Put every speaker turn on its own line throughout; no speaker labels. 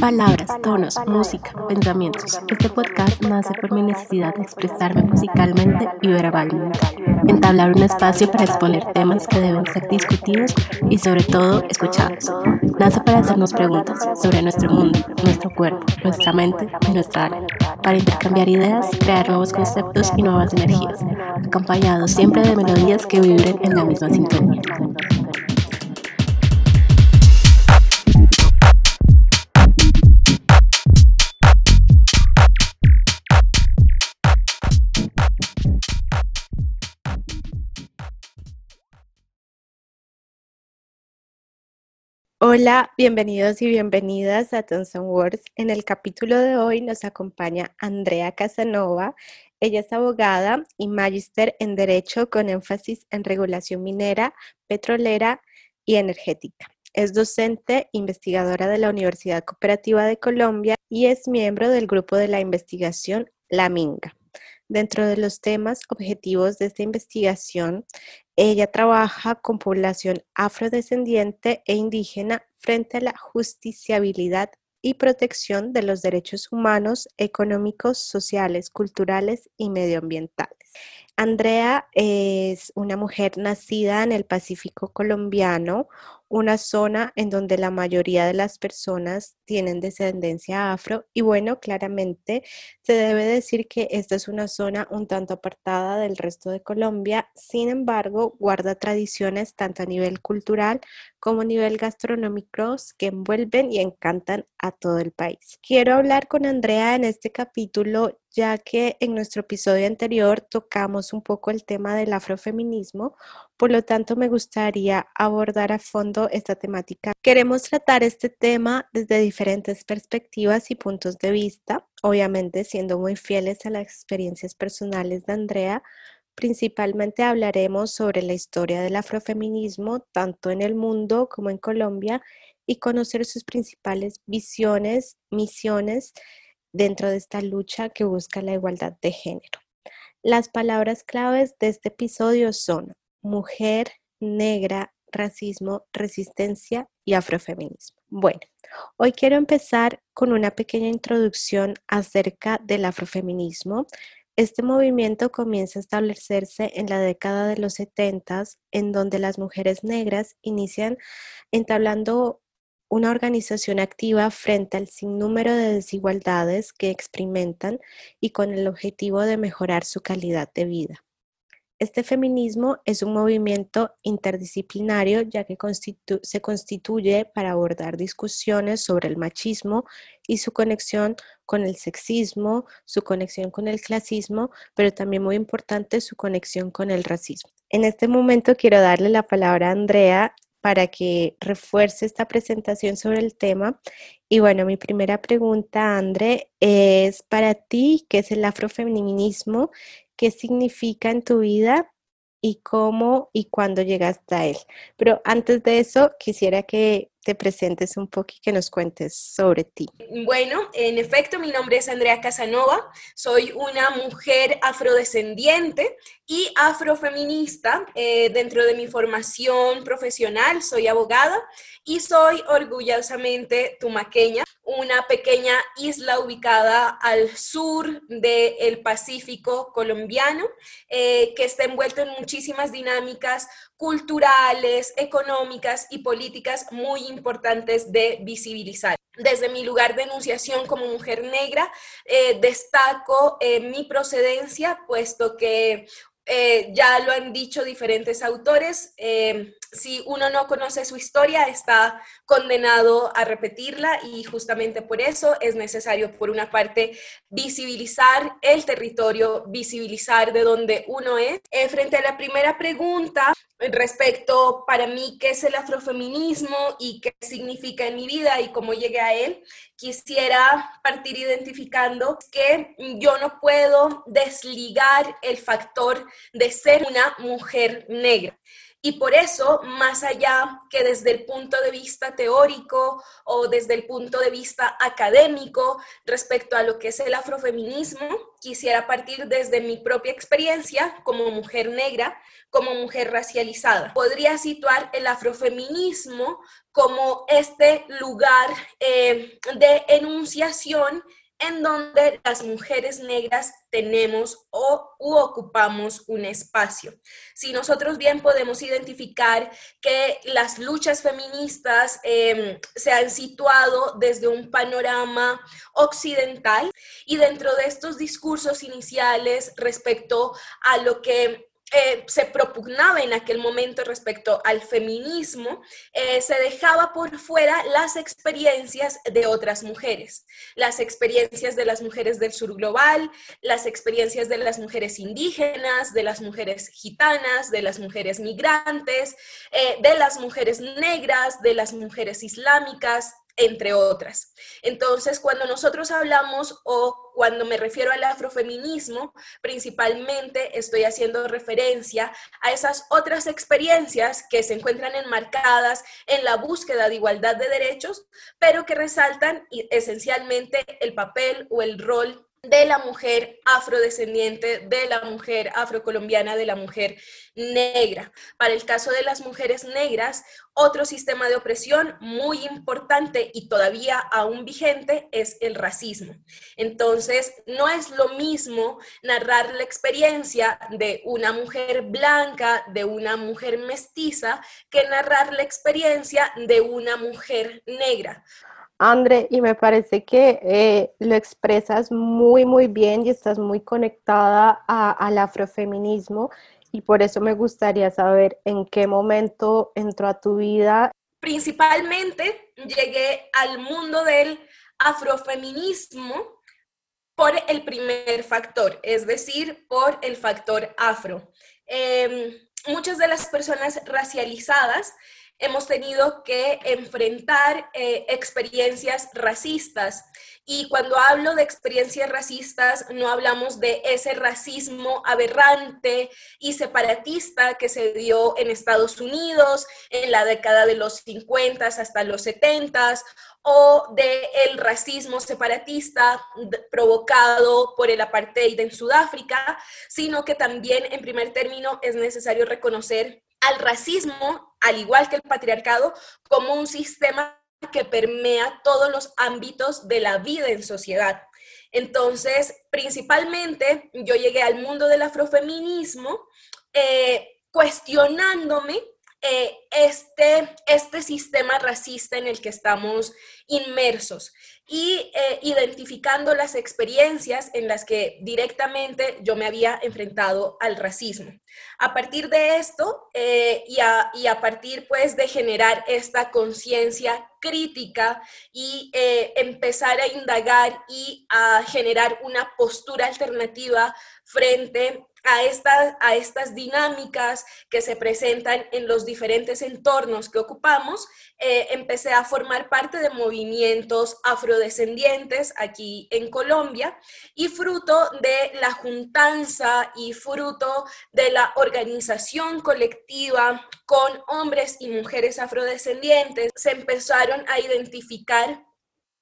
Palabras, tonos, música, pensamientos. Este podcast nace por mi necesidad de expresarme musicalmente y verbalmente. Entablar un espacio para exponer temas que deben ser discutidos y sobre todo escuchados. Nace para hacernos preguntas sobre nuestro mundo, nuestro cuerpo, nuestra mente y nuestra alma. Para intercambiar ideas, crear nuevos conceptos y nuevas energías, acompañados siempre de melodías que vibren en la misma sintonía. Hola, bienvenidos y bienvenidas a Thompson Words. En el capítulo de hoy nos acompaña Andrea Casanova. Ella es abogada y magíster en Derecho con énfasis en regulación minera, petrolera y energética. Es docente, investigadora de la Universidad Cooperativa de Colombia y es miembro del grupo de la investigación La Minga. Dentro de los temas objetivos de esta investigación ella trabaja con población afrodescendiente e indígena frente a la justiciabilidad y protección de los derechos humanos, económicos, sociales, culturales y medioambientales. Andrea es una mujer nacida en el Pacífico colombiano, una zona en donde la mayoría de las personas tienen descendencia afro y bueno, claramente se debe decir que esta es una zona un tanto apartada del resto de Colombia, sin embargo, guarda tradiciones tanto a nivel cultural como nivel gastronómico que envuelven y encantan a todo el país. Quiero hablar con Andrea en este capítulo ya que en nuestro episodio anterior tocamos un poco el tema del afrofeminismo, por lo tanto me gustaría abordar a fondo esta temática. Queremos tratar este tema desde diferentes perspectivas y puntos de vista, obviamente siendo muy fieles a las experiencias personales de Andrea. Principalmente hablaremos sobre la historia del afrofeminismo, tanto en el mundo como en Colombia, y conocer sus principales visiones, misiones dentro de esta lucha que busca la igualdad de género. Las palabras claves de este episodio son mujer, negra, racismo, resistencia y afrofeminismo. Bueno, hoy quiero empezar con una pequeña introducción acerca del afrofeminismo. Este movimiento comienza a establecerse en la década de los 70, en donde las mujeres negras inician entablando una organización activa frente al sinnúmero de desigualdades que experimentan y con el objetivo de mejorar su calidad de vida. Este feminismo es un movimiento interdisciplinario ya que se constituye para abordar discusiones sobre el machismo y su conexión con el sexismo, su conexión con el clasismo, pero también muy importante su conexión con el racismo. En este momento quiero darle la palabra a Andrea para que refuerce esta presentación sobre el tema. Y bueno, mi primera pregunta, André, es para ti, ¿qué es el afrofeminismo? ¿Qué significa en tu vida? ¿Y cómo y cuándo llegaste a él? Pero antes de eso, quisiera que te presentes un poco y que nos cuentes sobre ti.
Bueno, en efecto, mi nombre es Andrea Casanova, soy una mujer afrodescendiente y afrofeminista. Eh, dentro de mi formación profesional soy abogada y soy orgullosamente tumaqueña, una pequeña isla ubicada al sur del Pacífico colombiano, eh, que está envuelto en muchísimas dinámicas culturales, económicas y políticas muy importantes de visibilizar. Desde mi lugar de enunciación como mujer negra, eh, destaco eh, mi procedencia, puesto que eh, ya lo han dicho diferentes autores, si uno no conoce su historia, está condenado a repetirla y justamente por eso es necesario, por una parte, visibilizar el territorio, visibilizar de dónde uno es. frente a la primera pregunta, respecto para mí qué es el afrofeminismo y qué significa en mi vida y cómo llegué a él, quisiera partir identificando que yo no puedo desligar el factor de ser una mujer negra. Y por eso, más allá que desde el punto de vista teórico o desde el punto de vista académico respecto a lo que es el afrofeminismo, quisiera partir desde mi propia experiencia como mujer negra, como mujer racializada. Podría situar el afrofeminismo como este lugar eh, de enunciación en donde las mujeres negras tenemos o ocupamos un espacio. Si nosotros bien podemos identificar que las luchas feministas em, se han situado desde un panorama occidental y dentro de estos discursos iniciales respecto a lo que eh, se propugnaba en aquel momento respecto al feminismo, eh, se dejaba por fuera las experiencias de otras mujeres, las experiencias de las mujeres del sur global, las experiencias de las mujeres indígenas, de las mujeres gitanas, de las mujeres migrantes, eh, de las mujeres negras, de las mujeres islámicas, entre otras. Entonces, cuando nosotros hablamos o cuando me refiero al afrofeminismo, principalmente estoy haciendo referencia a esas otras experiencias que se encuentran enmarcadas en la búsqueda de igualdad de derechos, pero que resaltan esencialmente el papel o el rol de la mujer afrodescendiente, de la mujer afrocolombiana, de la mujer negra. Para el caso de las mujeres negras, otro sistema de opresión muy importante y todavía aún vigente es el racismo. Entonces, no es lo mismo narrar la experiencia de una mujer blanca, de una mujer mestiza, que narrar la experiencia de una mujer negra.
André, y me parece que eh, lo expresas muy, muy bien y estás muy conectada al afrofeminismo y por eso me gustaría saber en qué momento entró a tu vida.
Principalmente llegué al mundo del afrofeminismo por el primer factor, es decir, por el factor afro. Em, muchas de las personas racializadas hemos tenido que enfrentar eh, experiencias racistas. Y cuando hablo de experiencias racistas, no hablamos de ese racismo aberrante y separatista que se dio en Estados Unidos en la década de los 50 hasta los 70 o de el racismo separatista provocado por el apartheid en Sudáfrica, sino que también en primer término es necesario reconocer al racismo, al igual que el patriarcado, como un sistema que permea todos los ámbitos de la vida en sociedad. Entonces, principalmente, yo llegué al mundo del afrofeminismo eh, cuestionándome eh, este, este sistema racista en el que estamos inmersos y eh, identificando las experiencias en las que directamente yo me había enfrentado al racismo. A partir de esto eh, y, a, y, a, partir pues de generar esta conciencia crítica y eh, empezar a indagar y a generar una postura alternativa frente a estas, a estas dinámicas que se presentan en los diferentes entornos que ocupamos, eh, empecé a formar parte de movimientos afrodescendientes aquí en Colombia y fruto de la juntanza y fruto de la organización colectiva con hombres y mujeres afrodescendientes, se empezaron a identificar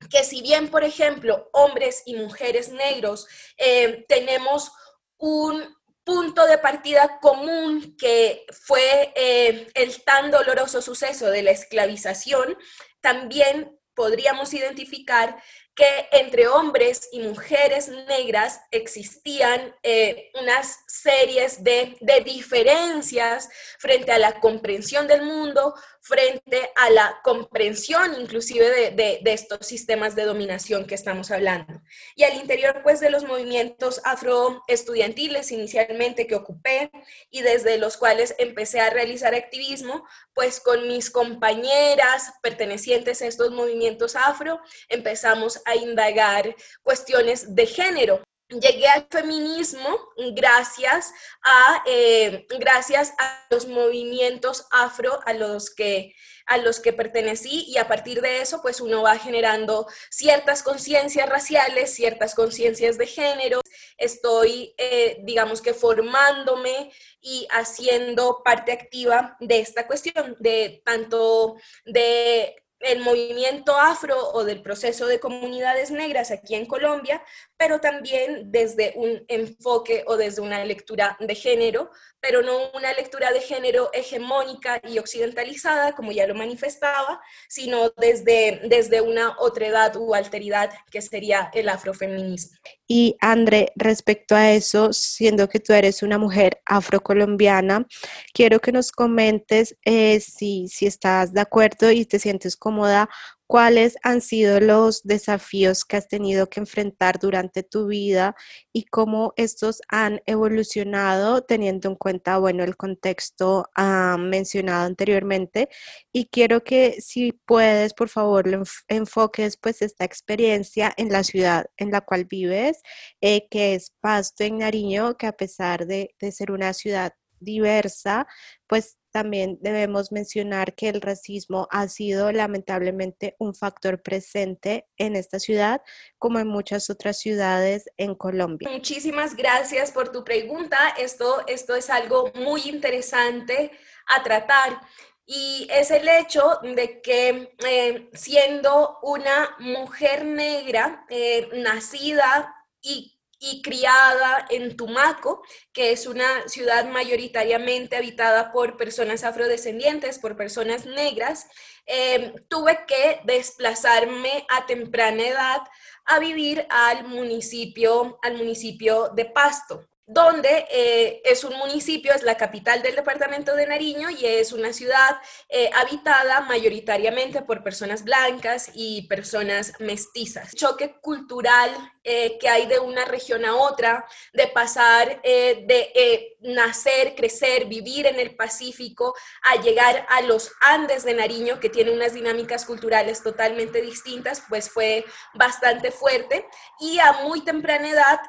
que si bien, por ejemplo, hombres y mujeres negros eh, tenemos un punto de partida común que fue eh, el tan doloroso suceso de la esclavización, también podríamos identificar que entre hombres y mujeres negras existían eh, unas series de, de, diferencias frente a la comprensión del mundo, frente a la comprensión inclusive de, estos sistemas de dominación que estamos hablando. Y al interior pues de los movimientos afroestudiantiles inicialmente que ocupé y desde los cuales empecé a realizar activismo, pues con mis compañeras pertenecientes a estos movimientos afro empezamos a indagar cuestiones de género llegué al feminismo gracias a, eh, gracias a los movimientos afro a los que a los que pertenecí y a partir de eso pues uno va generando ciertas conciencias raciales, ciertas conciencias de género. Estoy, eh, digamos que formándome y haciendo parte activa de esta cuestión, de tanto de el movimiento afro o del proceso de comunidades negras aquí en Colombia, pero también desde un enfoque o desde una lectura de género, pero no una lectura de género hegemónica y occidentalizada, como ya lo manifestaba, sino desde, desde una otredad u alteridad que sería el afrofeminismo.
Y André, respecto a eso, siendo que tú eres una mujer afrocolombiana, quiero que nos comentes eh, si, si estás de acuerdo y te sientes cómoda ¿Cuáles han sido los desafíos que has tenido que enfrentar durante tu vida y cómo estos han evolucionado teniendo en cuenta, bueno, el contexto ah, mencionado anteriormente? Y quiero que si puedes, por favor, enfoques pues esta experiencia en la ciudad en la cual vives, eh, que es Pasto en Nariño, que a pesar de, de ser una ciudad diversa, pues también debemos mencionar que el racismo ha sido lamentablemente un factor presente en esta ciudad como en muchas otras ciudades en Colombia.
Muchísimas gracias por tu pregunta. Esto, esto es algo muy interesante a tratar y es el hecho de que eh, siendo una mujer negra eh, nacida y y criada en Tumaco, que es una ciudad mayoritariamente habitada por personas afrodescendientes, por personas negras, em, tuve que desplazarme a temprana edad a vivir al municipio, al municipio de Pasto donde eh, es un municipio, es la capital del departamento de Nariño y es una ciudad eh, habitada mayoritariamente por personas blancas y personas mestizas. Choque cultural eh, que hay de una región a otra, de pasar eh, de eh, nacer, crecer, vivir en el Pacífico, a llegar a los Andes de Nariño, que tiene unas dinámicas culturales totalmente distintas, pues fue bastante fuerte. Y a muy temprana edad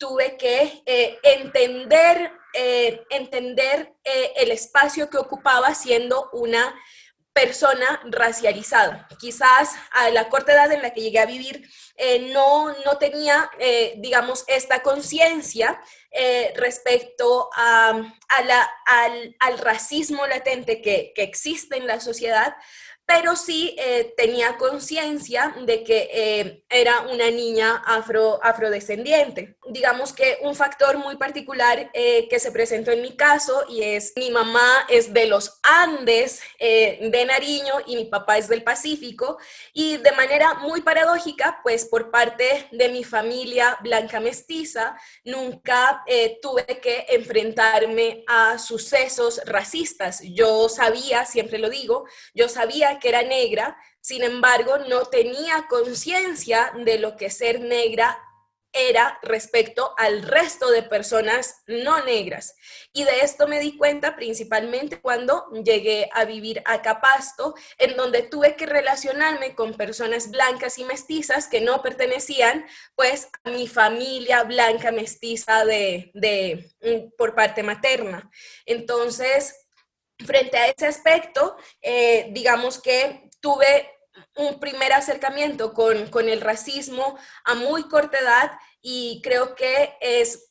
tuve que entender, entender el espacio que ocupaba siendo una persona racializada. Quizás a la corta edad en la que llegué a vivir eh, no, no tenía, eh, digamos, esta conciencia eh, respecto a, la, al, al, racismo latente que, que existe en la sociedad, pero sí eh, tenía conciencia de que eh, era una niña afro, afrodescendiente. Digamos que un factor muy particular eh, que se presentó en mi caso y es mi mamá es de los Andes de Nariño y mi papá es del Pacífico y de manera muy paradójica, pues por parte de mi familia blanca mestiza, nunca tuve que enfrentarme a sucesos racistas. Yo sabía, siempre lo digo, yo sabía que era negra, sin embargo, no tenía conciencia de lo que ser negra era respecto al resto de personas no negras. Y de esto me di cuenta principalmente cuando llegué a vivir a Capasto, en donde tuve que relacionarme con personas blancas y mestizas que no pertenecían pues a mi familia blanca mestiza de, de mm, por parte materna. Entonces, frente a ese aspecto, eh, digamos que tuve un primer acercamiento con, con, el racismo a muy corta edad y creo que es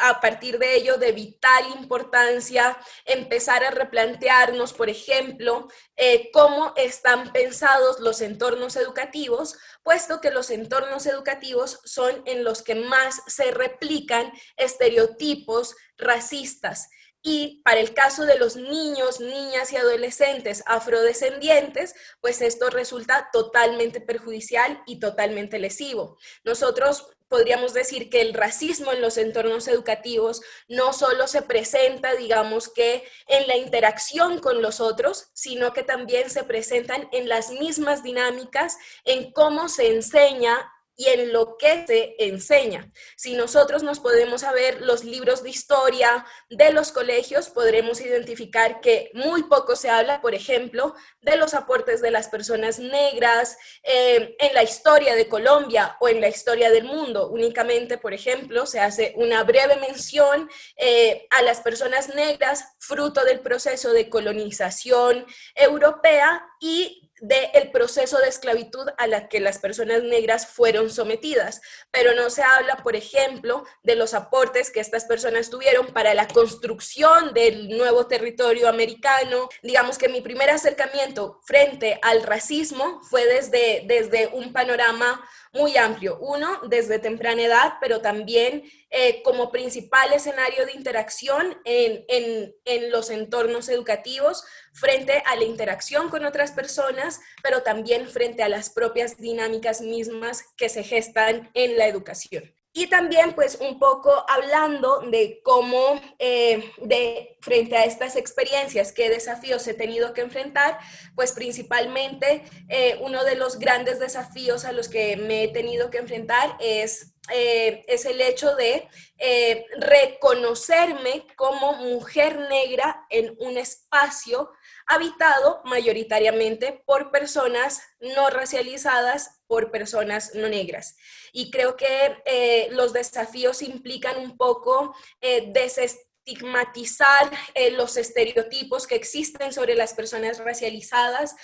a partir de ello de vital importancia empezar a replantearnos, por ejemplo, eh, cómo están pensados los entornos educativos, puesto que los entornos educativos son en los que más se replican estereotipos racistas. Y para el caso de los niños, niñas y adolescentes afrodescendientes, pues esto resulta totalmente perjudicial y totalmente lesivo. Nosotros podríamos decir que el racismo en los entornos educativos no solo se presenta, digamos que en la interacción con los otros, sino que también se presentan en las mismas dinámicas, en cómo se enseña y en lo que se enseña. Si nosotros nos podemos saber los libros de historia de los colegios, podremos identificar que muy poco se habla, por ejemplo, de los aportes de las personas negras eh, en la historia de Colombia o en la historia del mundo. Únicamente, por ejemplo, se hace una breve mención eh, a las personas negras fruto del proceso de colonización europea y del proceso de esclavitud a la que las personas negras fueron sometidas, pero no se habla, por ejemplo, de los aportes que estas personas tuvieron para la construcción del nuevo territorio americano. Digamos que mi primer acercamiento frente al racismo fue desde, desde un panorama muy amplio. Uno, desde temprana edad, pero también eh, como principal escenario de interacción en, en, en, los entornos educativos frente a la interacción con otras personas, pero también frente a las propias dinámicas mismas que se gestan en la educación. Y también, pues, un poco hablando de cómo, eh, de frente a estas experiencias, qué desafíos he tenido que enfrentar, pues principalmente eh, uno de los grandes desafíos a los que me he tenido que enfrentar es, eh, es el hecho de reconocerme como mujer negra en un espacio habitado mayoritariamente por personas no racializadas, por personas no negras. Y creo que eh, los desafíos implican un poco eh, estigmatizar eh, los estereotipos que existen sobre las personas racializadas,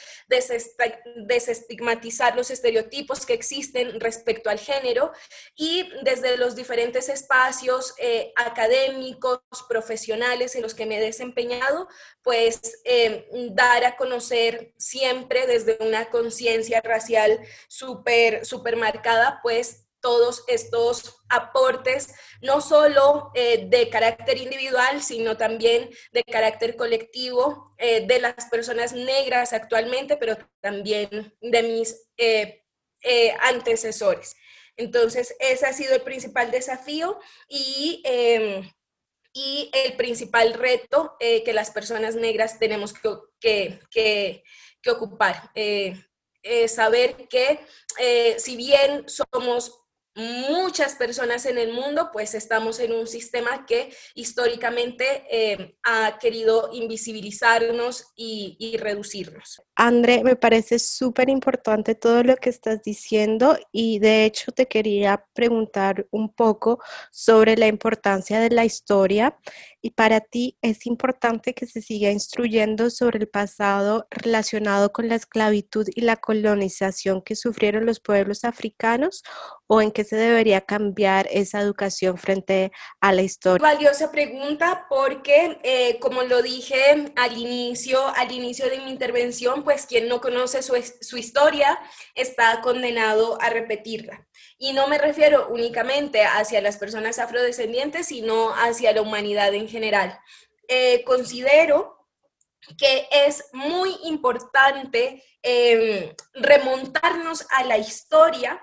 desestigmatizar los estereotipos que existen respecto al género y desde los diferentes espacios eh, académicos, profesionales en los que me he desempeñado, pues eh, dar a conocer siempre desde una conciencia racial súper, súper marcada, pues todos estos aportes, no solo eh, de carácter individual, sino también de carácter colectivo eh, de las personas negras actualmente, pero también de mis eh, antecesores. Entonces, ese ha sido el principal desafío y, em, y el principal reto que las personas negras tenemos que, que, que ocupar. saber que si bien somos muchas personas en el mundo, pues estamos en un sistema que históricamente eh, ha querido invisibilizarnos y, y reducirnos.
André, me parece súper importante todo lo que estás diciendo y de hecho te quería preguntar un poco sobre la importancia de la historia y para ti es importante que se siga instruyendo sobre el pasado relacionado con la esclavitud y la colonización que sufrieron los pueblos africanos o en qué se debería cambiar esa educación frente a la historia?
Valiosa pregunta porque, eh, como lo dije al inicio, al inicio de mi intervención, pues quien no conoce su, su historia está condenado a repetirla. Y no me refiero únicamente hacia las personas afrodescendientes, sino hacia la humanidad en general. Eh, considero que es muy importante em, remontarnos a la historia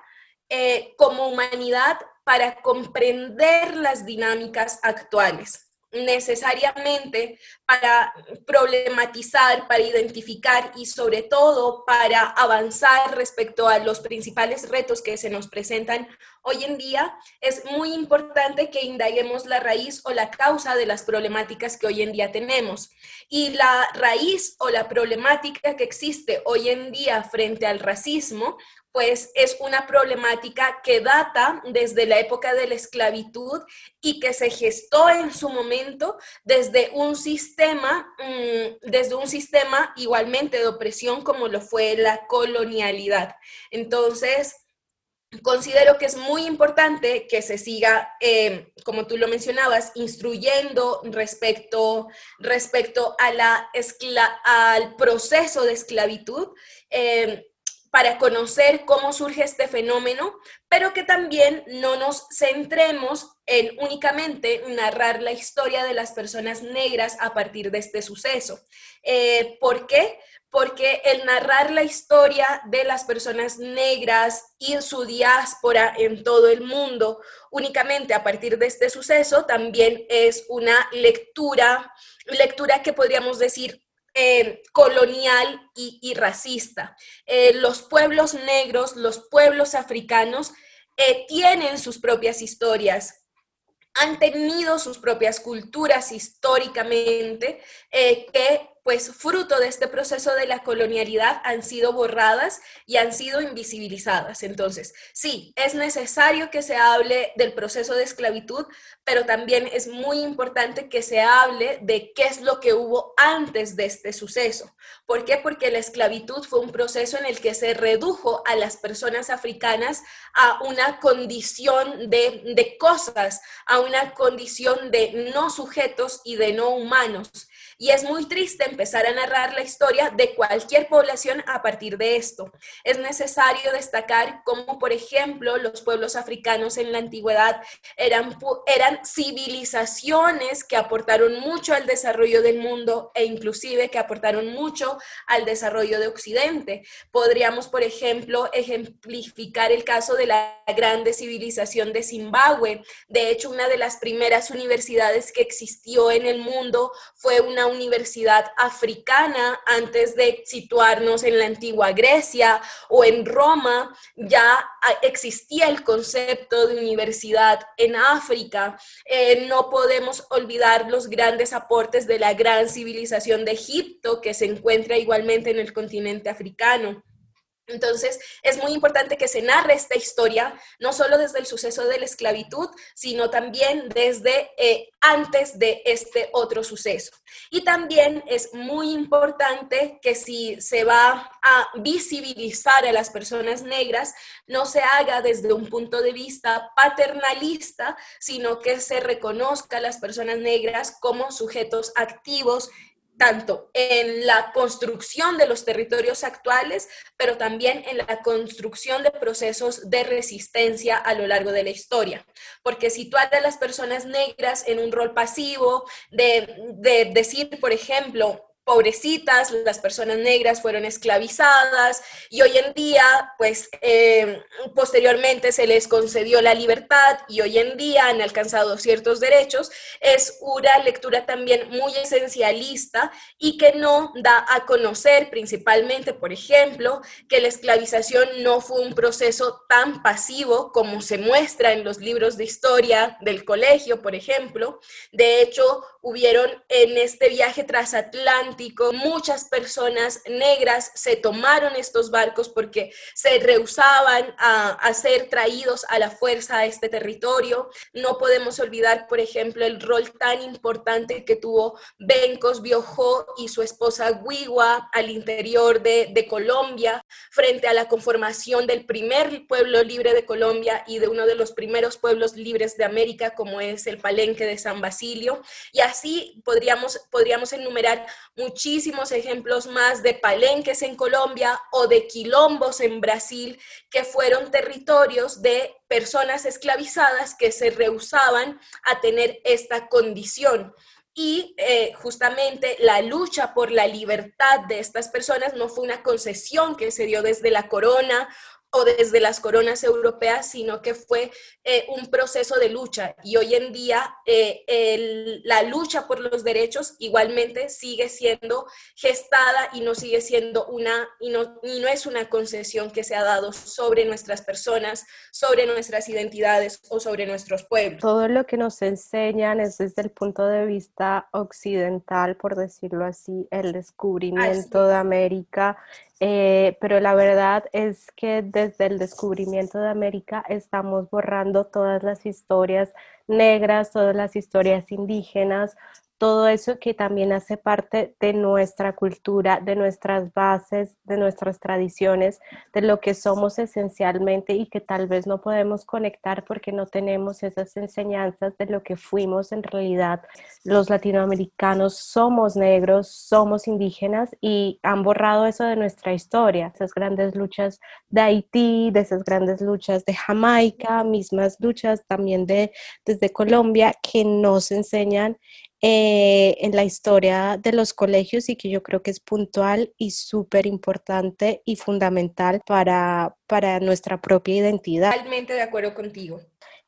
eh, como humanidad para comprender las dinámicas actuales necesariamente para problematizar, para identificar y sobre todo para avanzar respecto a los principales retos que se nos presentan hoy en día, es muy importante que indaguemos la raíz o la causa de las problemáticas que hoy en día tenemos. Y la raíz o la problemática que existe hoy en día frente al racismo pues es una problemática que data desde la época de la esclavitud y que se gestó en su momento desde un sistema, mm, desde un sistema igualmente de opresión como lo fue la colonialidad. Entonces, considero que es muy importante que se siga, eh, como tú lo mencionabas, instruyendo respecto, respecto a la al proceso de esclavitud. Eh, para conocer cómo surge este fenómeno, pero que también no nos centremos en únicamente narrar la historia de las personas negras a partir de este suceso. Eh, ¿Por qué? Porque el narrar la historia de las personas negras y su diáspora en todo el mundo únicamente a partir de este suceso también es una lectura, lectura que podríamos decir eh, colonial y, racista. Eh, los pueblos negros, los pueblos africanos eh, tienen sus propias historias, han tenido sus propias culturas históricamente que pues fruto de este proceso de la colonialidad han sido borradas y han sido invisibilizadas. Entonces, sí, es necesario que se hable del proceso de esclavitud, pero también es muy importante que se hable de qué es lo que hubo antes de este suceso. ¿Por qué? Porque la esclavitud fue un proceso en el que se redujo a las personas africanas a una condición de, de cosas, a una condición de no sujetos y de no humanos. Y es muy triste empezar a narrar la historia de cualquier población a partir de esto. Es necesario destacar cómo, por ejemplo, los pueblos africanos en la antigüedad eran, eran civilizaciones que aportaron mucho al desarrollo del mundo e inclusive que aportaron mucho al desarrollo de Occidente. Podríamos, por ejemplo, ejemplificar el caso de la grande civilización de Zimbabue. De hecho, una de las primeras universidades que existió en el mundo fue una universidad africana antes de situarnos en la antigua Grecia o en Roma, ya existía el concepto de universidad en África. Eh, no podemos olvidar los grandes aportes de la gran civilización de Egipto que se encuentra igualmente en el continente africano. Entonces, es muy importante que se narre esta historia, no solo desde el suceso de la esclavitud, sino también desde eh, antes de este otro suceso. Y también es muy importante que si se va a visibilizar a las personas negras, no se haga desde un punto de vista paternalista, sino que se reconozca a las personas negras como sujetos activos tanto en la construcción de los territorios actuales, pero también en la construcción de procesos de resistencia a lo largo de la historia. Porque situar a las personas negras en un rol pasivo, de, de decir, por ejemplo, pobrecitas, las personas negras fueron esclavizadas y hoy en día, pues eh, posteriormente se les concedió la libertad y hoy en día han alcanzado ciertos derechos, es una lectura también muy esencialista y que no da a conocer principalmente, por ejemplo, que la esclavización no fue un proceso tan pasivo como se muestra en los libros de historia del colegio, por ejemplo. De hecho, hubieron en este viaje transatlántico muchas personas negras se tomaron estos barcos porque se rehusaban a, ser traídos a la fuerza a este territorio. No podemos olvidar, por ejemplo, el rol tan importante que tuvo Bencos Biojó y su esposa Guigua al interior de, de Colombia frente a la conformación del primer pueblo libre de Colombia y de uno de los primeros pueblos libres de América, como es el Palenque de San Basilio. Y así podríamos, podríamos enumerar muchísimos ejemplos más de palenques en Colombia o de quilombos en Brasil, que fueron territorios de personas esclavizadas que se rehusaban a tener esta condición. Y eh, justamente la lucha por la libertad de estas personas no fue una concesión que se dio desde la corona o desde las coronas europeas, sino que fue eh, un proceso de lucha. Y hoy en día eh, la lucha por los derechos igualmente sigue siendo gestada y no sigue siendo una, y no, y no es una concesión que se ha dado sobre nuestras personas, sobre nuestras identidades o sobre nuestros pueblos.
Todo lo que nos enseñan es desde el punto de vista occidental, por decirlo así, el descubrimiento de América eh, pero la verdad es que desde el descubrimiento de América estamos borrando todas las historias negras, todas las historias indígenas, todo eso que también hace parte de nuestra cultura, de nuestras bases, de nuestras tradiciones, de lo que somos esencialmente y que tal vez no podemos conectar porque no tenemos esas enseñanzas de lo que fuimos en realidad. Los latinoamericanos somos negros, somos indígenas y han borrado eso de nuestra historia, esas grandes luchas de Haití, de esas grandes luchas de Jamaica, mismas luchas también de desde Colombia que nos enseñan eh, en la historia de los colegios y que yo creo que es puntual y súper importante y fundamental para, para nuestra propia identidad.
Totalmente de acuerdo contigo.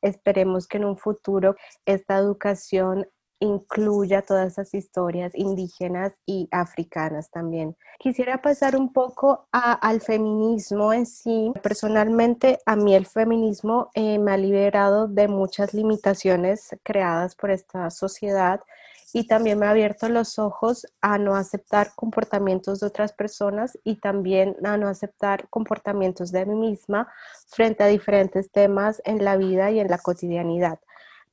Esperemos que en un futuro esta educación incluya todas esas historias indígenas y africanas también. Quisiera pasar un poco al feminismo en sí. Personalmente, a mí el feminismo eh, me ha liberado de muchas limitaciones creadas por esta sociedad y también me ha abierto los ojos a no aceptar comportamientos de otras personas y también a no aceptar comportamientos de mí misma frente a diferentes temas en la vida y en la cotidianidad.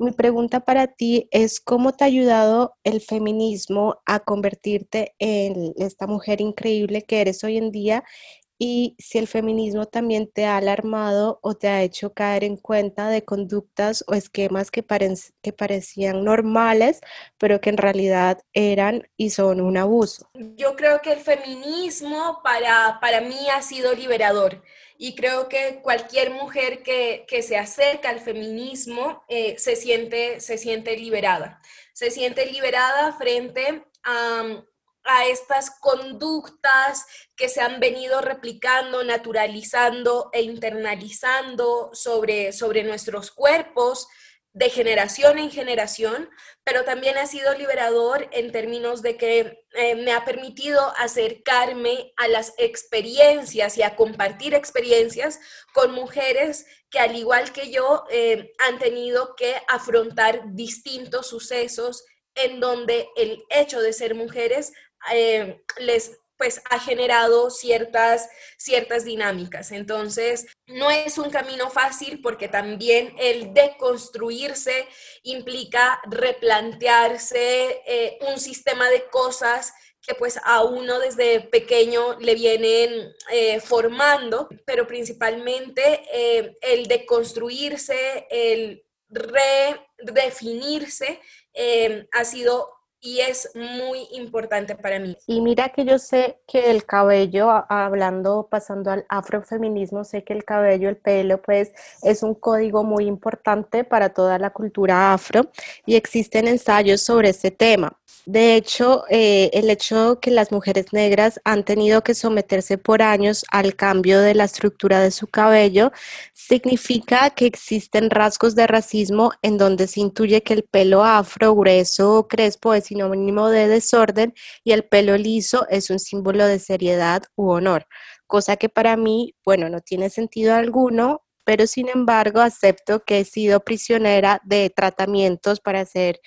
Mi pregunta para ti es cómo te ha ayudado el feminismo a convertirte en esta mujer increíble que eres hoy en día y si el feminismo también te ha alarmado o te ha hecho caer en cuenta de conductas o esquemas que, que parecían normales, pero que en realidad eran y son un abuso.
Yo creo que el feminismo para, para mí ha sido liberador y creo que cualquier mujer que, que se acerca al feminismo eh, se, siente, se siente liberada. Se siente liberada frente a a estas conductas que se han venido replicando, naturalizando e internalizando sobre, sobre nuestros cuerpos de generación en generación, pero también ha sido liberador en términos de que eh, me ha permitido acercarme a las experiencias y a compartir experiencias con mujeres que al igual que yo eh, han tenido que afrontar distintos sucesos en donde el hecho de ser mujeres eh, les pues ha generado ciertas, ciertas dinámicas. Entonces, no es un camino fácil porque también el deconstruirse implica replantearse eh, un sistema de cosas que pues a uno desde pequeño le vienen eh, formando, pero principalmente el deconstruirse, el redefinirse ha sido y es muy importante para mí.
Y mira que yo sé que el cabello, hablando, pasando al afrofeminismo, sé que el cabello, el pelo, pues es un código muy importante para toda la cultura afro y existen ensayos sobre este tema. De hecho, eh, el hecho que las mujeres negras han tenido que someterse por años al cambio de la estructura de su cabello significa que existen rasgos de racismo en donde se intuye que el pelo afro, grueso o crespo es sinónimo de desorden y el pelo liso es un símbolo de seriedad u honor, cosa que para mí, bueno, no tiene sentido alguno, pero sin embargo acepto que he sido prisionera de tratamientos para hacer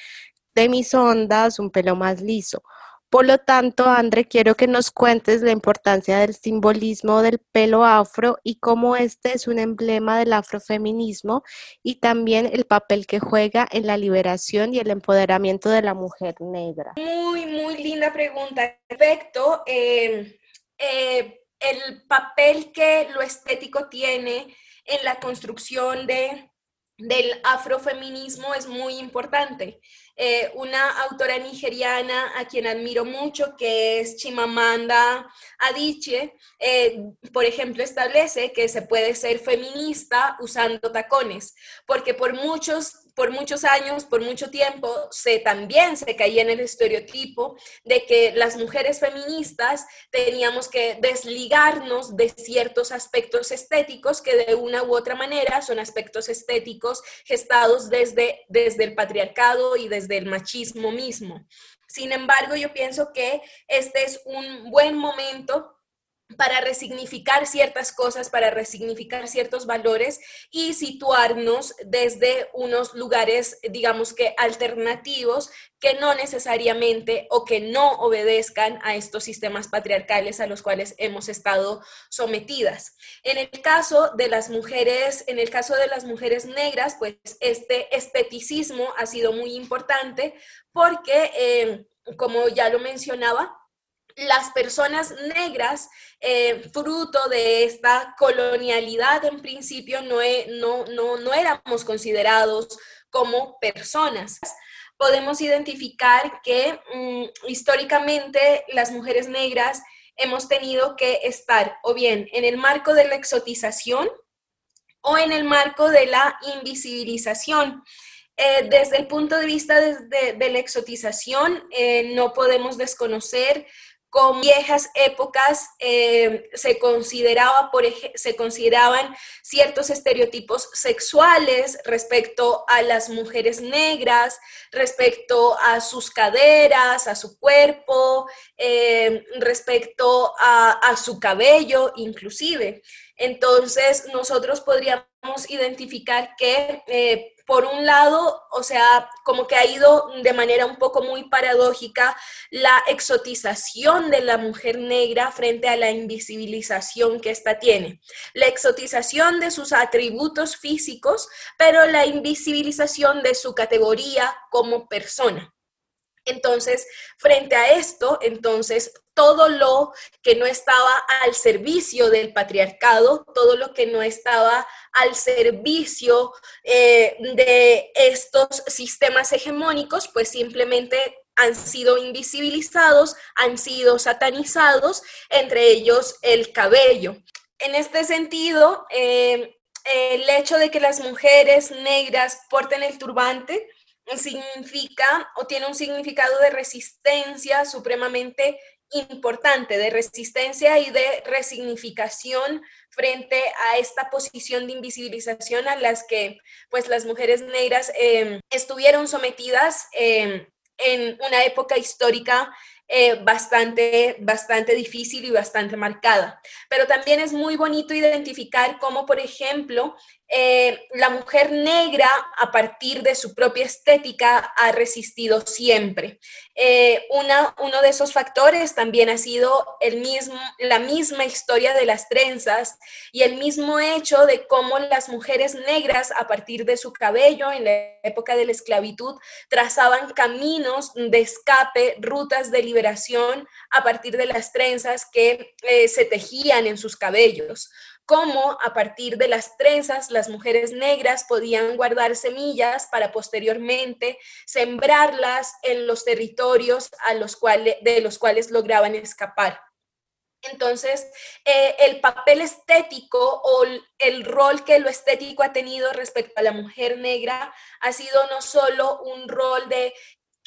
de mis ondas un pelo más liso. Por lo tanto, André, quiero que nos cuentes la importancia del simbolismo del pelo afro y cómo este es un emblema del afrofeminismo y también el papel que juega en la liberación y el empoderamiento de la mujer negra.
Muy, muy linda pregunta. Perfecto. Eh, eh, el papel que lo estético tiene en la construcción de, del afrofeminismo es muy importante. Eh, una autora nigeriana a quien admiro mucho, que es Chimamanda Adichie, eh, por ejemplo, establece que se puede ser feminista usando tacones, porque por muchos por muchos años, por mucho tiempo, se también se caía en el estereotipo de que las mujeres feministas teníamos que desligarnos de ciertos aspectos estéticos que de una u otra manera son aspectos estéticos gestados desde, desde el patriarcado y desde el machismo mismo. Sin embargo, yo pienso que este es un buen momento para resignificar ciertas cosas, para resignificar ciertos valores y situarnos desde unos lugares, digamos que alternativos, que no necesariamente o que no obedezcan a estos sistemas patriarcales a los cuales hemos estado sometidas. En el caso de las mujeres, en el caso de las mujeres negras, pues este esteticismo ha sido muy importante porque, eh, como ya lo mencionaba, las personas negras, eh, fruto de esta colonialidad en principio, no, no, no, éramos considerados como personas. Podemos identificar que mm, históricamente las mujeres negras hemos tenido que estar o bien en el marco de la exotización o en el marco de la invisibilización. Eh, desde el punto de vista de, la exotización, eh, no podemos desconocer con viejas épocas eh, se, consideraba, por, se consideraban ciertos estereotipos sexuales respecto a las mujeres negras, respecto a sus caderas, a su cuerpo, eh, respecto a, su cabello inclusive. Entonces, nosotros podríamos identificar que eh, por un lado, o sea, como que ha ido de manera un poco muy paradójica la exotización de la mujer negra frente a la invisibilización que ésta tiene. La exotización de sus atributos físicos, pero la invisibilización de su categoría como persona. Entonces, frente a esto, entonces todo lo que no estaba al servicio del patriarcado, todo lo que no estaba al servicio eh, de estos sistemas hegemónicos, pues simplemente han sido invisibilizados, han sido satanizados, entre ellos el cabello. En este sentido, eh, el hecho de que las mujeres negras porten el turbante significa o tiene un significado de resistencia supremamente importante de resistencia y de resignificación frente a esta posición de invisibilización a las que pues las mujeres negras em, estuvieron sometidas em, en una época histórica eh, bastante, bastante difícil y bastante marcada. Pero también es muy bonito identificar cómo, por ejemplo, eh, la mujer negra, a partir de su propia estética, ha resistido siempre. Eh, una, uno de esos factores también ha sido el mismo, la misma historia de las trenzas y el mismo hecho de cómo las mujeres negras, a partir de su cabello en la época de la esclavitud, trazaban caminos de escape, rutas de liberación a partir de las trenzas que eh, se tejían en sus cabellos cómo a partir de las trenzas las mujeres negras podían guardar semillas para posteriormente sembrarlas en los territorios de los cuales lograban escapar. Entonces, eh, el papel estético o el rol que lo estético ha tenido respecto a la mujer negra ha sido no solo un rol de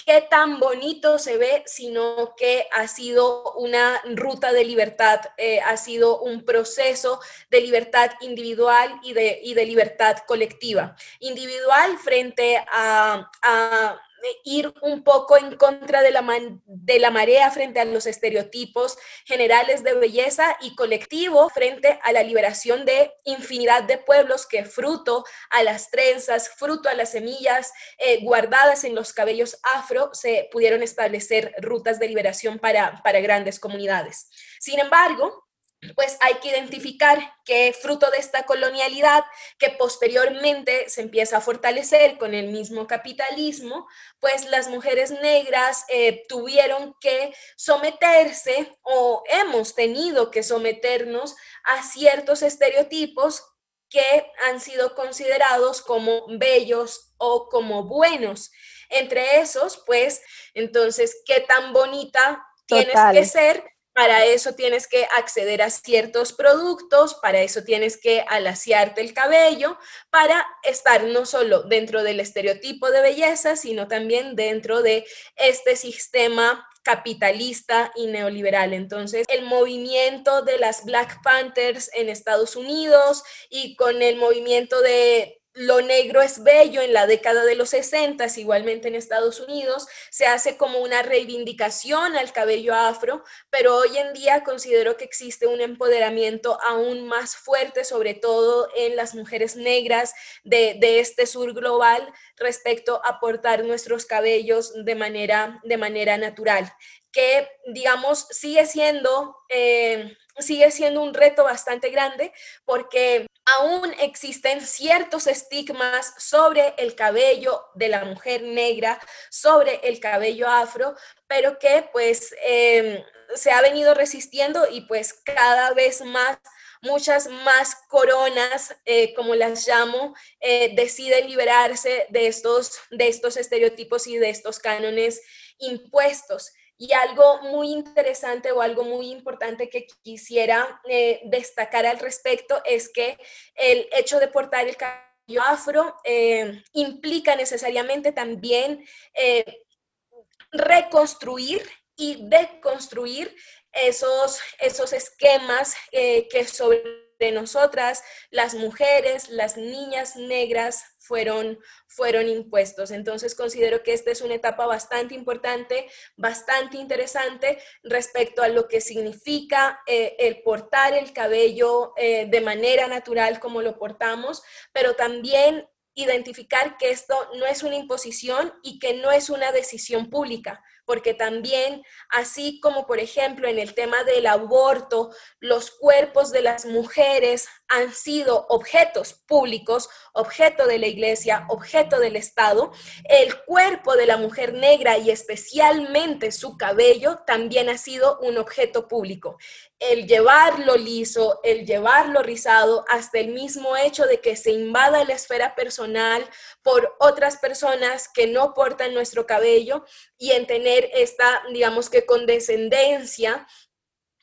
qué tan bonito se ve, sino que ha sido una ruta de libertad, eh, ha sido un proceso de libertad individual y de, y de libertad colectiva. Individual frente a, a ir un poco en contra de la, de la marea frente a los estereotipos generales de belleza y colectivo frente a la liberación de infinidad de pueblos que fruto a las trenzas, fruto a las semillas eh, guardadas en los cabellos afro, se pudieron establecer rutas de liberación para, para grandes comunidades. Sin embargo, pues hay que identificar que fruto de esta colonialidad, que posteriormente se empieza a fortalecer con el mismo capitalismo, pues las mujeres negras eh, tuvieron que someterse o hemos tenido que someternos a ciertos estereotipos que han sido considerados como bellos o como buenos. Entre esos, pues, entonces, ¿qué tan bonita tienes que ser para eso tienes que acceder a ciertos productos, para eso tienes que alaciarte el cabello, para estar no solo dentro del estereotipo de belleza, sino también dentro de este sistema capitalista y neoliberal. Entonces, el movimiento de las Black Panthers en Estados Unidos y con el movimiento de lo negro es bello en la década de los 60, igualmente en Estados Unidos, se hace como una reivindicación al cabello afro, pero hoy en día considero que existe un empoderamiento aún más fuerte, sobre todo en las mujeres negras de, de este sur global, respecto a portar nuestros cabellos de manera, de manera natural, que digamos sigue siendo... Eh, sigue siendo un reto bastante grande porque aún existen ciertos estigmas sobre el cabello de la mujer negra, sobre el cabello afro, pero que pues em, se ha venido resistiendo y pues cada vez más muchas más coronas, eh, como las llamo, eh, deciden liberarse de estos, de estos estereotipos y de estos cánones impuestos. Y algo muy interesante o algo muy importante que quisiera eh, destacar al respecto es que el hecho de portar el cabello afro eh, implica necesariamente también eh, reconstruir y deconstruir esos, esos esquemas que sobre nosotras, las mujeres, las niñas negras, fueron, fueron impuestos. Entonces considero que esta es una etapa bastante importante, bastante interesante respecto a lo que significa eh, el portar el cabello eh, de manera natural como lo portamos, pero también identificar que esto no es una imposición y que no es una decisión pública, porque también, así como por ejemplo en el tema del aborto, los cuerpos de las mujeres han sido objetos públicos, objeto de la iglesia, objeto del Estado, el cuerpo de la mujer negra y especialmente su cabello también ha sido un objeto público. El llevarlo liso, el llevarlo rizado, hasta el mismo hecho de que se invada la esfera personal por otras personas que no portan nuestro cabello y en tener esta, digamos que condescendencia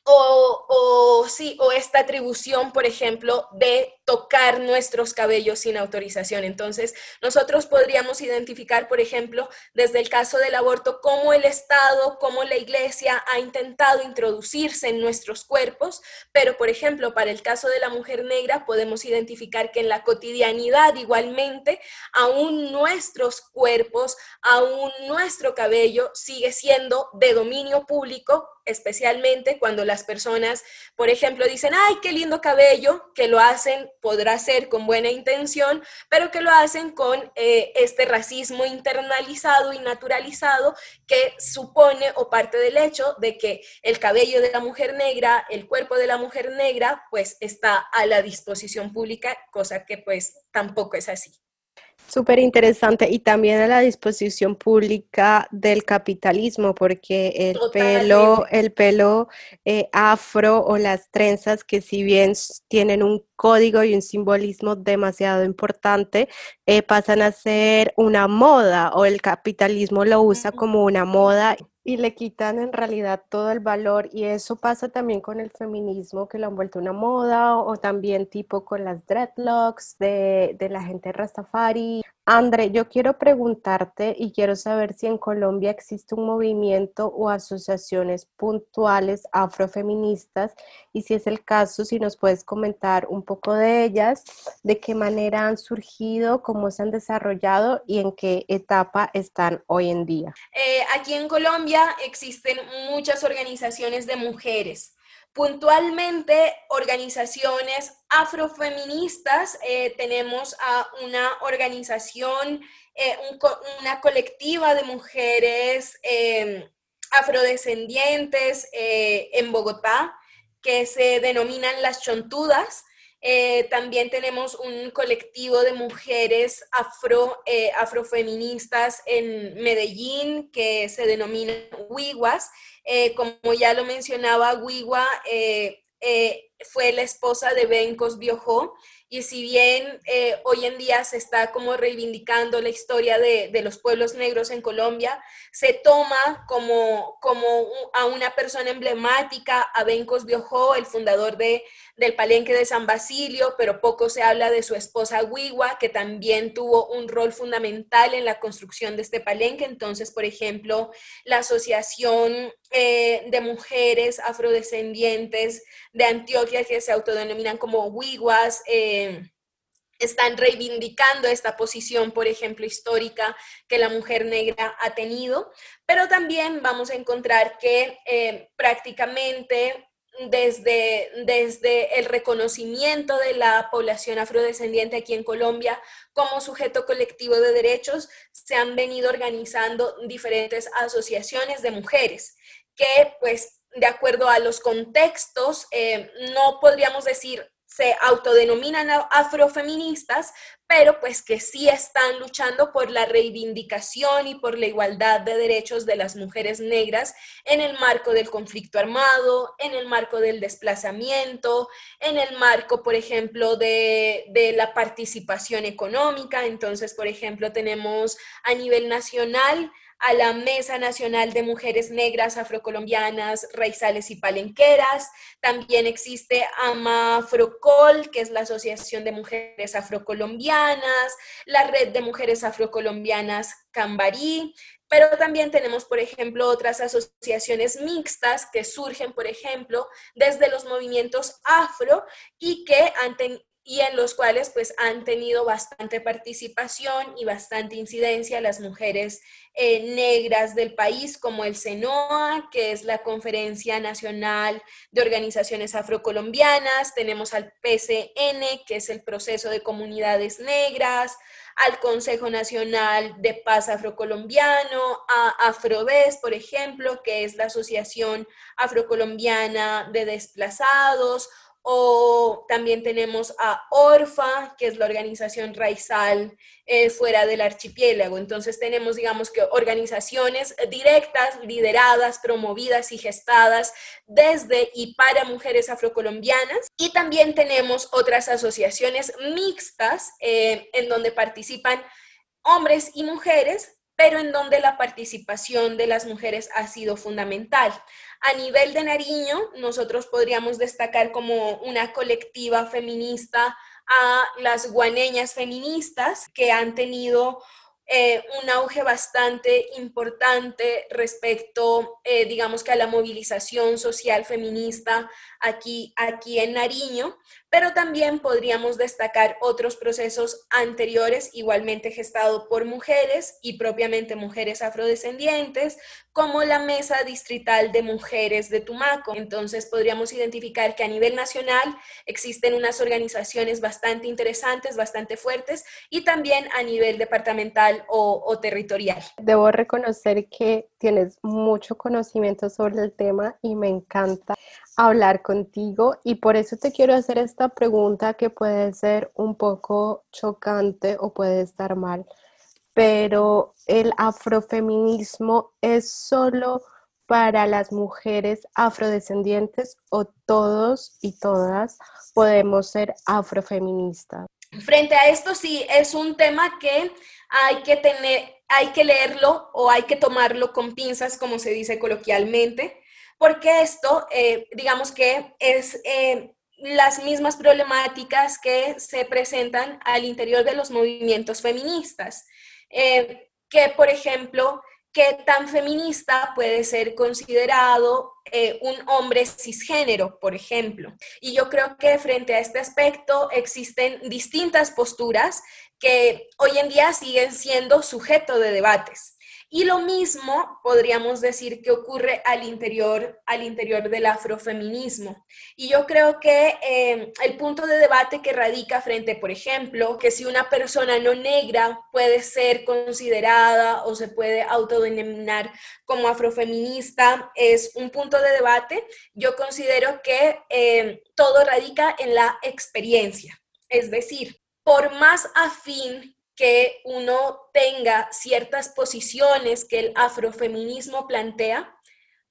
o, sí, o esta atribución, por ejemplo, de tocar nuestros cabellos sin autorización. Entonces, nosotros podríamos identificar, por ejemplo, desde el caso del aborto, cómo el Estado, cómo la Iglesia ha intentado introducirse en nuestros cuerpos, pero, por ejemplo, para el caso de la mujer negra, podemos identificar que en la cotidianidad igualmente, aún nuestros cuerpos, aún nuestro cabello sigue siendo de dominio público especialmente cuando las personas, por ejemplo, dicen, ay, qué lindo cabello, que lo hacen, podrá ser con buena intención, pero que lo hacen con eh, este racismo internalizado y naturalizado que supone o parte del hecho de que el cabello de la mujer negra, el cuerpo de la mujer negra, pues está a la disposición pública, cosa que pues tampoco es así.
Súper interesante y también a la disposición pública del capitalismo, porque el pelo, el pelo eh, afro o las trenzas, que si bien tienen un código y un simbolismo demasiado importante, eh, pasan a ser una moda o el capitalismo lo usa como una moda y le quitan en realidad todo el valor y eso pasa también con el feminismo que lo han vuelto una moda o, también tipo con las dreadlocks de, de la gente Rastafari. André, yo quiero preguntarte y quiero saber si en Colombia existe un movimiento o asociaciones puntuales afrofeministas y si es el caso, si nos puedes comentar un poco de ellas, de qué manera han surgido, cómo se han desarrollado y en qué etapa están hoy en día.
Eh, aquí en Colombia existen muchas organizaciones de mujeres. Puntualmente, organizaciones afrofeministas, eh, tenemos a una organización, eh, una colectiva de mujeres em, afrodescendientes eh, en Bogotá que se denominan las chontudas. También tenemos un colectivo de mujeres afro, afrofeministas en Medellín que se denomina Huiguas. Eh, como ya lo mencionaba, Wiwa eh, eh, fue la esposa de Ben Cosbiojo y si bien hoy en día se está como reivindicando la historia de, de, los pueblos negros en Colombia, se toma como, como a una persona emblemática, a Ben Cosbiojo, el fundador de, del Palenque de San Basilio, pero poco se habla de su esposa Wiwa, que también tuvo un rol fundamental en la construcción de este palenque. Entonces, por ejemplo, la Asociación eh, de Mujeres Afrodescendientes de Antioquia, que se autodenominan como Wiwas, eh, están reivindicando esta posición, por ejemplo, histórica que la mujer negra ha tenido, pero también vamos a encontrar que eh, prácticamente desde, desde el reconocimiento de la población afrodescendiente aquí en Colombia como sujeto colectivo de derechos, se han venido organizando diferentes asociaciones de mujeres que, pues, de acuerdo a los contextos, eh, no podríamos decir se autodenominan afrofeministas, pero pues que sí están luchando por la reivindicación y por la igualdad de derechos de las mujeres negras en el marco del conflicto armado, en el marco del desplazamiento, en el marco, por ejemplo, de, de la participación económica. Entonces, por ejemplo, tenemos a nivel nacional a la Mesa Nacional de Mujeres Negras Afrocolombianas, Raizales y Palenqueras. También existe AMAFROCOL, que es la Asociación de Mujeres Afrocolombianas, la Red de Mujeres Afrocolombianas Cambarí, pero también tenemos, por ejemplo, otras asociaciones mixtas que surgen, por ejemplo, desde los movimientos afro y que han, y en los cuales pues han tenido bastante participación y bastante incidencia las mujeres eh, negras del país, como el CENOA, que es la Conferencia Nacional de Organizaciones Afrocolombianas, tenemos al PCN, que es el Proceso de Comunidades Negras, al Consejo Nacional de Paz Afrocolombiano, a Afrodes, por ejemplo, que es la Asociación Afrocolombiana de Desplazados, o también tenemos a ORFA, que es la organización raizal eh, fuera del archipiélago. Entonces tenemos, digamos que, organizaciones directas, lideradas, promovidas y gestadas desde y para mujeres afrocolombianas. Y también tenemos otras asociaciones mixtas eh, en donde participan hombres y mujeres pero en donde la participación de las mujeres ha sido fundamental. A nivel de Nariño, nosotros podríamos destacar como una colectiva feminista a las guaneñas feministas que han tenido eh, un auge bastante importante respecto, eh, digamos que a la movilización social feminista aquí, aquí en Nariño, pero también podríamos destacar otros procesos anteriores, igualmente gestados por mujeres y propiamente mujeres afrodescendientes, como la Mesa Distrital de Mujeres de Tumaco. Entonces podríamos identificar que a nivel nacional existen unas organizaciones bastante interesantes, bastante fuertes, y también a nivel departamental o, o territorial.
Debo reconocer que tienes mucho conocimiento sobre el tema y me encanta hablar contigo y por eso te quiero hacer esta pregunta que puede ser un poco chocante o puede estar mal, pero el afrofeminismo es solo para las mujeres afrodescendientes o todos y todas podemos ser afrofeministas.
Frente a esto sí es un tema que hay que tener, hay que leerlo o hay que tomarlo con pinzas, como se dice coloquialmente porque esto, eh, digamos que es eh, las mismas problemáticas que se presentan al interior de los movimientos feministas, eh, que por ejemplo, qué tan feminista puede ser considerado un hombre cisgénero, por ejemplo. Y yo creo que frente a este aspecto existen distintas posturas que hoy en día siguen siendo sujeto de debates. Y lo mismo podríamos decir que ocurre al interior, al interior del afrofeminismo. Y yo creo que eh, el punto de debate que radica frente, por ejemplo, que si una persona no negra puede ser considerada o se puede autodenominar como afrofeminista, es un punto de debate. Yo considero que eh, todo radica en la experiencia. Es decir, por más afín que uno tenga ciertas posiciones que el afrofeminismo plantea,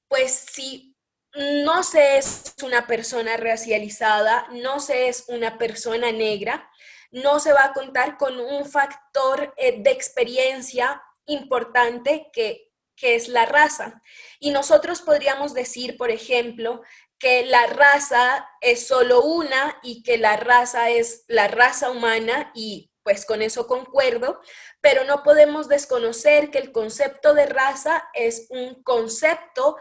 pues si no se es una persona racializada, no se es una persona negra, no se va a contar con un factor eh, de experiencia importante que, que es la raza. Y nosotros podríamos decir, por ejemplo, que la raza es solo una y que la raza es la raza humana y pues con eso concuerdo, pero no podemos desconocer que el concepto de raza es un concepto,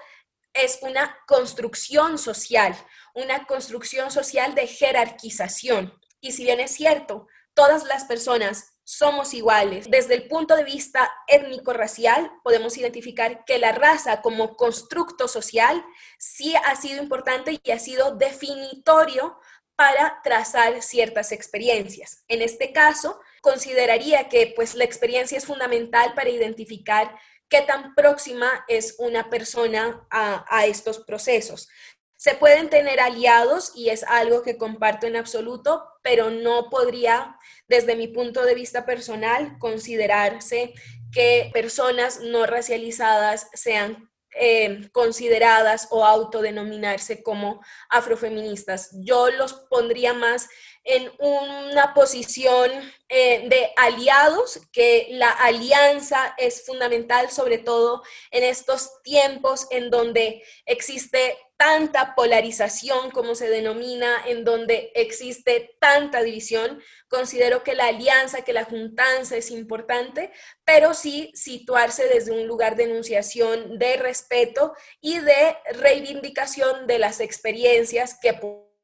es una construcción social, una construcción social de jerarquización. Y si bien es cierto, todas las personas somos iguales. Desde el punto de vista étnico-racial, podemos identificar que la raza como constructo social sí ha sido importante y ha sido definitorio para trazar ciertas experiencias. En este caso, consideraría que pues la experiencia es fundamental para identificar qué tan próxima es una persona a, a estos procesos. Se pueden tener aliados y es algo que comparto en absoluto, pero no podría, desde mi punto de vista personal, considerarse que personas no racializadas sean eh, consideradas o autodenominarse como afrofeministas. Yo los pondría más en una posición eh, de aliados, que la alianza es fundamental, sobre todo en estos tiempos en donde existe tanta polarización, como se denomina, en donde existe tanta división, considero que la alianza, que la juntanza es importante, pero sí situarse desde un lugar de enunciación, de respeto y de reivindicación de las experiencias que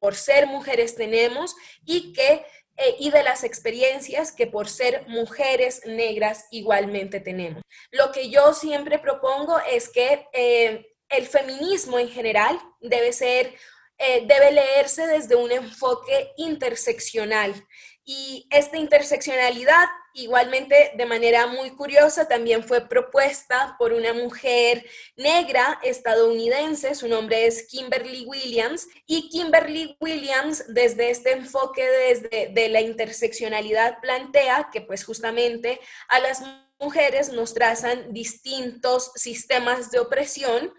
por ser mujeres tenemos y que eh, y de las experiencias que por ser mujeres negras igualmente tenemos. Lo que yo siempre propongo es que eh, el feminismo en general debe ser, eh, debe leerse desde un enfoque interseccional. Y esta interseccionalidad, igualmente de manera muy curiosa, también fue propuesta por una mujer negra estadounidense, su nombre es Kimberly Williams, y Kimberly Williams desde este enfoque desde de la interseccionalidad plantea que pues justamente a las mujeres nos trazan distintos sistemas de opresión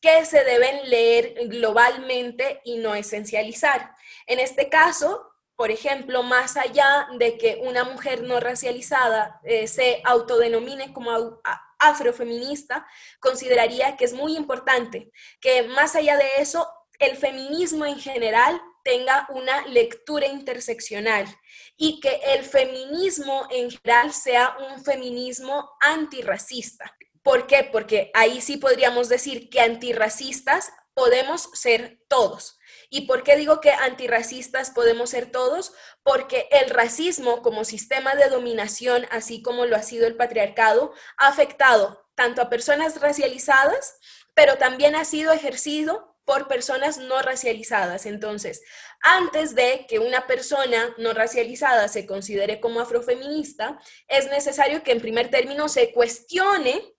que se deben leer globalmente y no esencializar. En este caso, por ejemplo, más allá de que una mujer no racializada eh, se autodenomine como afrofeminista, consideraría que es muy importante que más allá de eso, el feminismo en general tenga una lectura interseccional y que el feminismo en general sea un feminismo antirracista. ¿Por qué? Porque ahí sí podríamos decir que antirracistas podemos ser todos. ¿Y por qué digo que antirracistas podemos ser todos? Porque el racismo como sistema de dominación, así como lo ha sido el patriarcado, ha afectado tanto a personas racializadas, pero también ha sido ejercido por personas no racializadas. Entonces, antes de que una persona no racializada se considere como afrofeminista, es necesario que en primer término se cuestione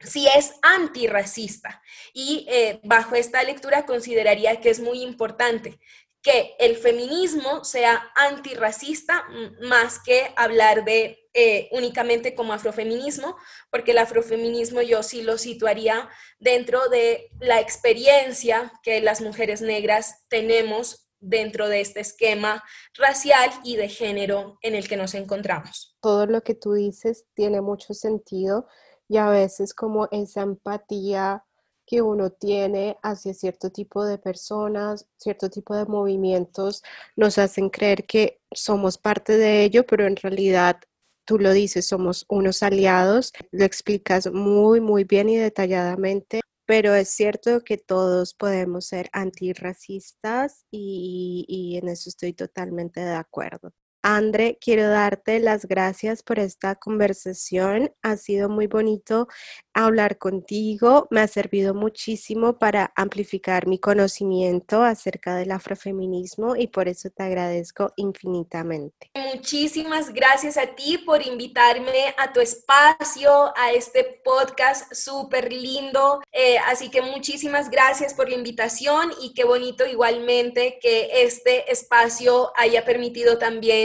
si es antirracista. Y eh, bajo esta lectura consideraría que es muy importante que el feminismo sea antirracista más que hablar de eh, únicamente como afrofeminismo, porque el afrofeminismo yo sí lo situaría dentro de la experiencia que las mujeres negras tenemos dentro de este esquema racial y de género en el que nos encontramos.
Todo lo que tú dices tiene mucho sentido y a veces como esa empatía que uno tiene hacia cierto tipo de personas, cierto tipo de movimientos, nos hacen creer que somos parte de ello, pero en realidad tú lo dices, somos unos aliados, lo explicas muy, muy bien y detalladamente, pero es cierto que todos podemos ser antirracistas y, y en eso estoy totalmente de acuerdo. Andre, quiero darte las gracias por esta conversación. Ha sido muy bonito hablar contigo. Me ha servido muchísimo para amplificar mi conocimiento acerca del afrofeminismo y por eso te agradezco infinitamente.
Muchísimas gracias a ti por invitarme a tu espacio, a este podcast súper lindo. Eh, así que muchísimas gracias por la invitación y qué bonito igualmente que este espacio haya permitido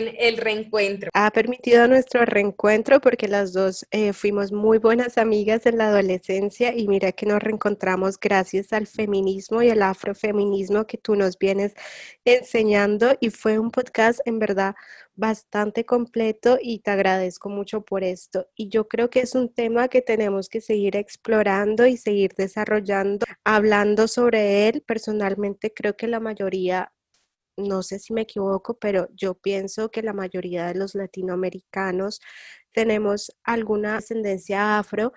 también el reencuentro.
Ha permitido nuestro reencuentro porque las dos eh, fuimos muy buenas amigas en la adolescencia y mira que nos reencontramos gracias al feminismo y al afrofeminismo que tú nos vienes enseñando y fue un podcast en verdad bastante completo y te agradezco mucho por esto. Y yo creo que es un tema que tenemos que seguir explorando y seguir desarrollando, hablando sobre él. Personalmente creo que la mayoría no sé si me equivoco, pero yo pienso que la mayoría de los latinoamericanos tenemos alguna ascendencia afro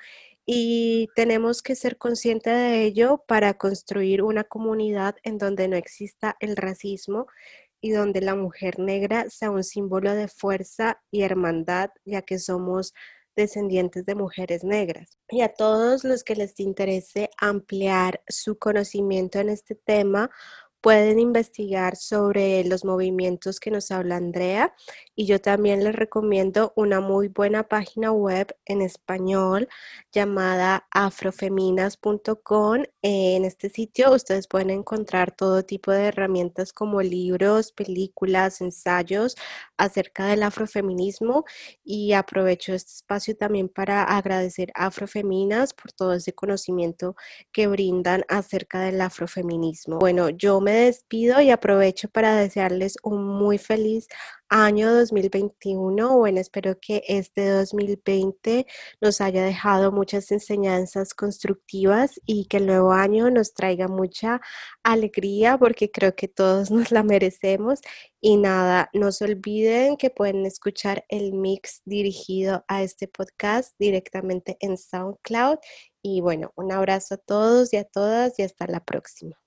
y tenemos que ser conscientes de ello para construir una comunidad en donde no exista el racismo y donde la mujer negra sea un símbolo de fuerza y hermandad, ya que somos descendientes de mujeres negras. Y a todos los que les interese ampliar su conocimiento en este tema, pueden investigar sobre los movimientos que nos habla Andrea y yo también les recomiendo una muy buena página web en español llamada afrofeminas.com. En este sitio ustedes pueden encontrar todo tipo de herramientas como libros, películas, ensayos acerca del afrofeminismo y aprovecho este espacio también para agradecer a Afrofeminas por todo ese conocimiento que brindan acerca del afrofeminismo. Bueno, yo me me despido y aprovecho para desearles un muy feliz año 2021. Bueno, espero que este 2020 nos haya dejado muchas enseñanzas constructivas y que el nuevo año nos traiga mucha alegría porque creo que todos nos la merecemos. Y nada, no se olviden que pueden escuchar el mix dirigido a este podcast directamente en SoundCloud. Y bueno, un abrazo a todos y a todas y hasta la próxima.